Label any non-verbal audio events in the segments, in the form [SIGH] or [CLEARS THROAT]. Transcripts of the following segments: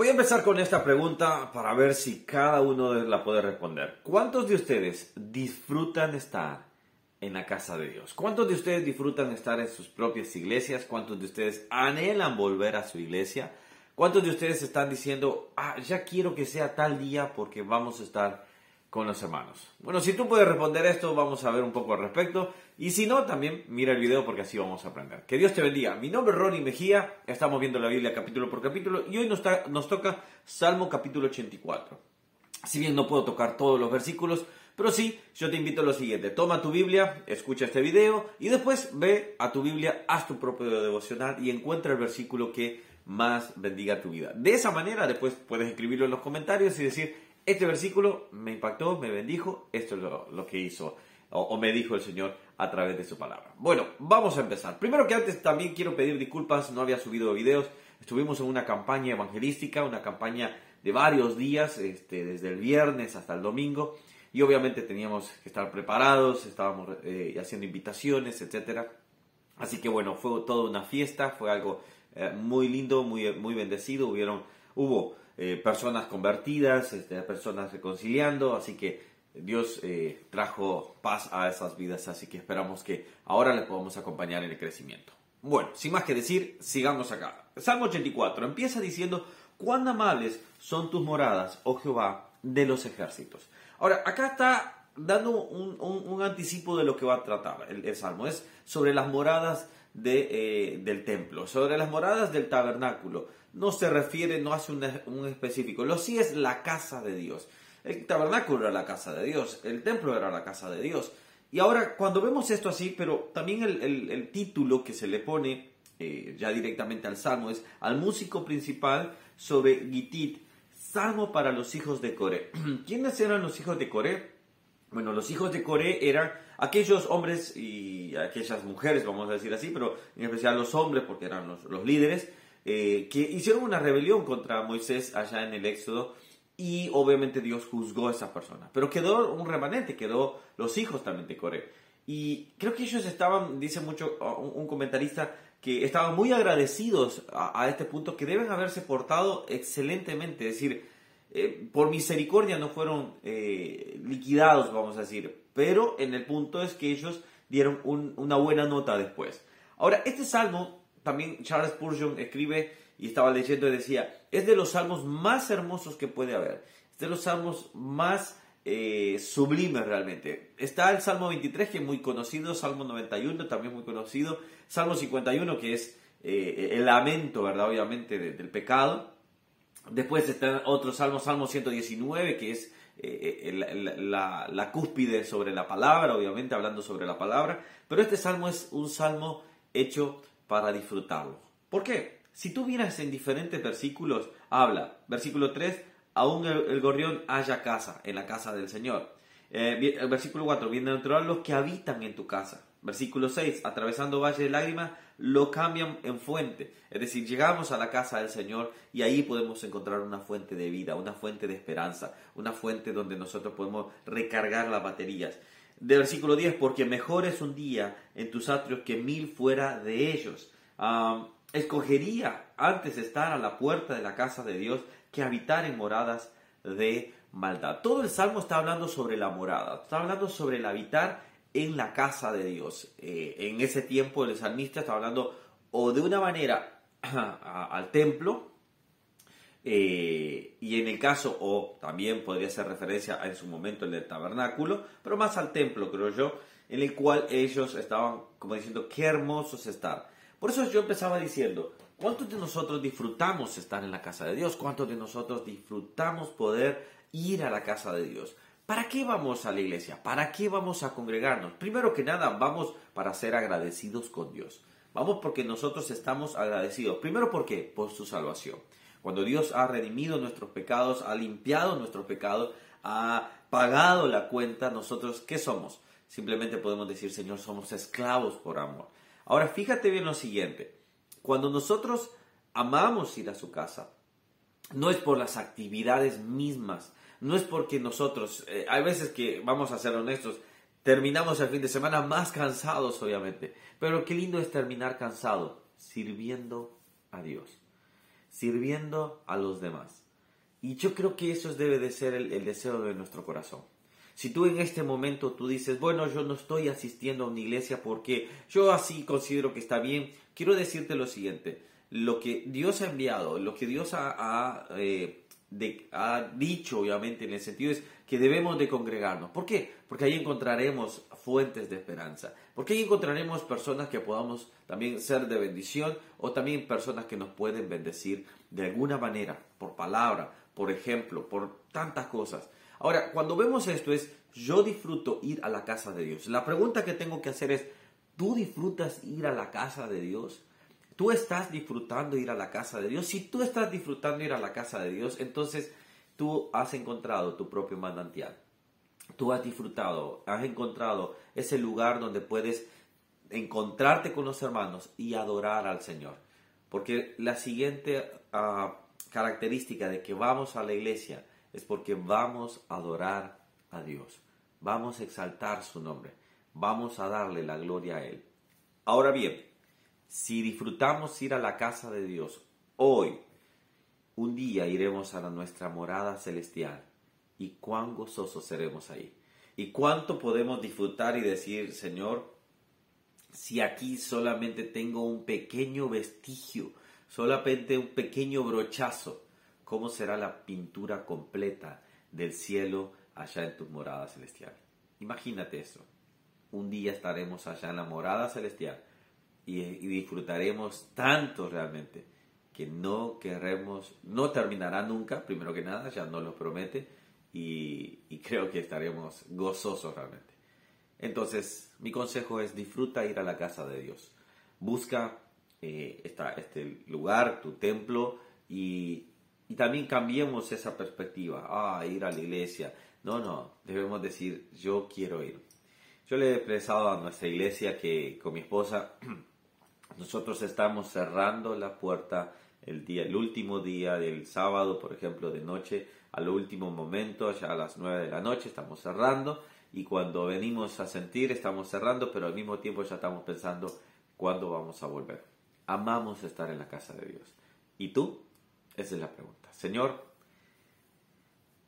Voy a empezar con esta pregunta para ver si cada uno la puede responder. ¿Cuántos de ustedes disfrutan estar en la casa de Dios? ¿Cuántos de ustedes disfrutan estar en sus propias iglesias? ¿Cuántos de ustedes anhelan volver a su iglesia? ¿Cuántos de ustedes están diciendo, ah, ya quiero que sea tal día porque vamos a estar con los hermanos? Bueno, si tú puedes responder esto, vamos a ver un poco al respecto. Y si no, también mira el video porque así vamos a aprender. Que Dios te bendiga. Mi nombre es Ronnie Mejía. Estamos viendo la Biblia capítulo por capítulo y hoy nos, nos toca Salmo capítulo 84. Si bien no puedo tocar todos los versículos, pero sí, yo te invito a lo siguiente. Toma tu Biblia, escucha este video y después ve a tu Biblia, haz tu propio devocional y encuentra el versículo que más bendiga tu vida. De esa manera después puedes escribirlo en los comentarios y decir, este versículo me impactó, me bendijo, esto es lo, que hizo o, me dijo el Señor a través de su palabra. Bueno, vamos a empezar. Primero que antes también quiero pedir disculpas, no había subido videos, estuvimos en una campaña evangelística, una campaña de varios días, este, desde el viernes hasta el domingo, y obviamente teníamos que estar preparados, estábamos eh, haciendo invitaciones, etc. Así que bueno, fue toda una fiesta, fue algo eh, muy lindo, muy, muy bendecido. Hubieron, hubo eh, personas convertidas, este, personas reconciliando, así que Dios eh, trajo paz a esas vidas, así que esperamos que ahora les podamos acompañar en el crecimiento. Bueno, sin más que decir, sigamos acá. Salmo 84 empieza diciendo, cuán amables son tus moradas, oh Jehová, de los ejércitos. Ahora, acá está dando un, anticipo de lo que va a tratar el, Salmo. Es sobre las moradas de, eh, del templo. Sobre las moradas del tabernáculo, no se refiere, no hace un, específico. Lo sí es la casa de Dios. El tabernáculo era la casa de Dios, el templo era la casa de Dios. Y ahora, cuando vemos esto así, pero también el, título que se le pone eh, ya directamente al salmo es al músico principal sobre Gitit, salmo para los hijos de Coré. [CLEARS THROAT] ¿Quiénes eran los hijos de Coré? Bueno, los hijos de Coré eran aquellos hombres y aquellas mujeres, vamos a decir así, pero en especial los hombres, porque eran los, líderes, eh, que hicieron una rebelión contra Moisés allá en el Éxodo y obviamente Dios juzgó a esas personas. Pero quedó un remanente, quedó los hijos también de Coré. Y creo que ellos estaban, dice mucho un, comentarista, que estaban muy agradecidos a, a, este punto, que deben haberse portado excelentemente. Es decir, eh, por misericordia no fueron eh, liquidados, vamos a decir, pero en el punto es que ellos dieron una buena nota después. Ahora, este salmo, también Charles Spurgeon escribe y estaba leyendo y decía, es de los salmos más hermosos que puede haber, es de los salmos más eh, sublimes realmente. Está el Salmo 23, que es muy conocido, Salmo 91, también muy conocido, Salmo 51, que es el lamento, ¿verdad? Obviamente, del pecado. Después está otro salmo, Salmo 119, que es eh, eh, la, cúspide sobre la palabra, obviamente hablando sobre la palabra. Pero este salmo es un salmo hecho para disfrutarlo. ¿Por qué? Si tú miras en diferentes versículos, habla, versículo 3, aún el, gorrión haya casa, en la casa del Señor. Eh, el versículo 4, bienaventurados los que habitan en tu casa. Versículo 6, atravesando valle de lágrimas, lo cambian en fuente. Es decir, llegamos a la casa del Señor y ahí podemos encontrar una fuente de vida, una fuente de esperanza, una fuente donde nosotros podemos recargar las baterías. De versículo 10, porque mejor es un día en tus atrios que mil fuera de ellos. escogería antes estar a la puerta de la casa de Dios que habitar en moradas de maldad. Todo el salmo está hablando sobre la morada, está hablando sobre el habitar en la casa de Dios. Eh, en ese tiempo el salmista está hablando o de una manera [CLEARS THROAT] al templo, eh, y en el caso, o también podría ser referencia en su momento el del tabernáculo, pero más al templo, creo yo, en el cual ellos estaban como diciendo, qué hermosos estar. Por eso yo empezaba diciendo, ¿cuántos de nosotros disfrutamos estar en la casa de Dios? ¿Cuántos de nosotros disfrutamos poder ir a la casa de Dios? ¿Para qué vamos a la iglesia? ¿Para qué vamos a congregarnos? Primero que nada, vamos para ser agradecidos con Dios. Vamos porque nosotros estamos agradecidos. Primero, ¿por qué? Por su salvación. Cuando Dios ha redimido nuestros pecados, ha limpiado nuestros pecados, ha pagado la cuenta, nosotros, ¿qué somos? Simplemente podemos decir, Señor, somos esclavos por amor. Ahora, fíjate bien lo siguiente. Cuando nosotros amamos ir a su casa, no es por las actividades mismas, no es porque nosotros, eh, hay veces que, vamos a ser honestos, terminamos el fin de semana más cansados, obviamente, pero qué lindo es terminar cansado, sirviendo a Dios. Sirviendo a los demás. Y yo creo que eso debe de ser el, deseo de nuestro corazón. Si tú en este momento tú dices, bueno, yo no estoy asistiendo a una iglesia porque yo así considero que está bien, quiero decirte lo siguiente, lo que Dios ha enviado, lo que Dios ha, eh, ha dicho, obviamente, en el sentido es que debemos de congregarnos. ¿Por qué? Porque ahí encontraremos fuentes de esperanza. Porque ahí encontraremos personas que podamos también ser de bendición o también personas que nos pueden bendecir de alguna manera, por palabra, por ejemplo, por tantas cosas. Ahora, cuando vemos esto es, yo disfruto ir a la casa de Dios. La pregunta que tengo que hacer es, ¿tú disfrutas ir a la casa de Dios? ¿Tú estás disfrutando ir a la casa de Dios? Si tú estás disfrutando ir a la casa de Dios, entonces tú has encontrado tu propio manantial. Tú has disfrutado, has encontrado ese lugar donde puedes encontrarte con los hermanos y adorar al Señor. Porque la siguiente ah, característica de que vamos a la iglesia es porque vamos a adorar a Dios. Vamos a exaltar su nombre. Vamos a darle la gloria a Él. Ahora bien, si disfrutamos ir a la casa de Dios hoy, un día iremos a nuestra morada celestial y cuán gozosos seremos ahí. Y cuánto podemos disfrutar y decir, Señor, si aquí solamente tengo un pequeño vestigio, solamente un pequeño brochazo, ¿cómo será la pintura completa del cielo allá en tu morada celestial? Imagínate eso. Un día estaremos allá en la morada celestial y, disfrutaremos tanto realmente que no querremos, no terminará nunca, primero que nada, ya nos lo promete, y, creo que estaremos gozosos realmente. Entonces, mi consejo es disfruta ir a la casa de Dios. Busca eh, este lugar, tu templo, y, y, también cambiemos esa perspectiva. Ah, ir a la iglesia. No, no, debemos decir, yo quiero ir. Yo le he expresado a nuestra iglesia que con mi esposa [CLEARS THROAT] nosotros estamos cerrando la puerta el, día, el último día del sábado, por ejemplo, de noche, al último momento, ya a las 9 de la noche, estamos cerrando y cuando venimos a sentir estamos cerrando, pero al mismo tiempo ya estamos pensando cuándo vamos a volver. Amamos estar en la casa de Dios. ¿Y tú? Esa es la pregunta. Señor,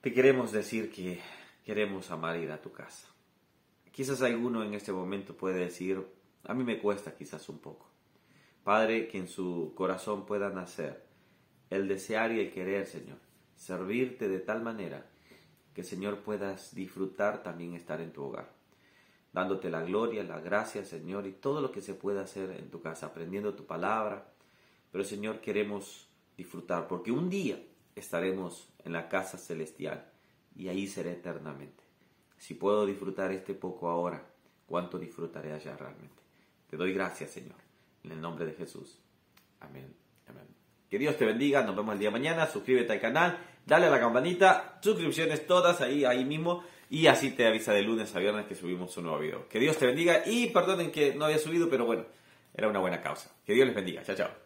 te queremos decir que queremos amar ir a tu casa. Quizás alguno en este momento puede decir, a mí me cuesta quizás un poco. Padre, que en su corazón pueda nacer el desear y el querer, Señor, servirte de tal manera que, Señor, puedas disfrutar también estar en tu hogar, dándote la gloria, la gracia, Señor, y todo lo que se pueda hacer en tu casa, aprendiendo tu palabra. Pero, Señor, queremos disfrutar, porque un día estaremos en la casa celestial y ahí seré eternamente. Si puedo disfrutar este poco ahora, ¿cuánto disfrutaré allá realmente? Te doy gracias, Señor. En el nombre de Jesús. Amén. Amén. Que Dios te bendiga. Nos vemos el día de mañana. Suscríbete al canal. Dale a la campanita. Suscripciones todas ahí, ahí mismo. Y así te avisa de lunes a viernes que subimos un nuevo video. Que Dios te bendiga. Y perdonen que no había subido, pero bueno, era una buena causa. Que Dios les bendiga. Chao, chao.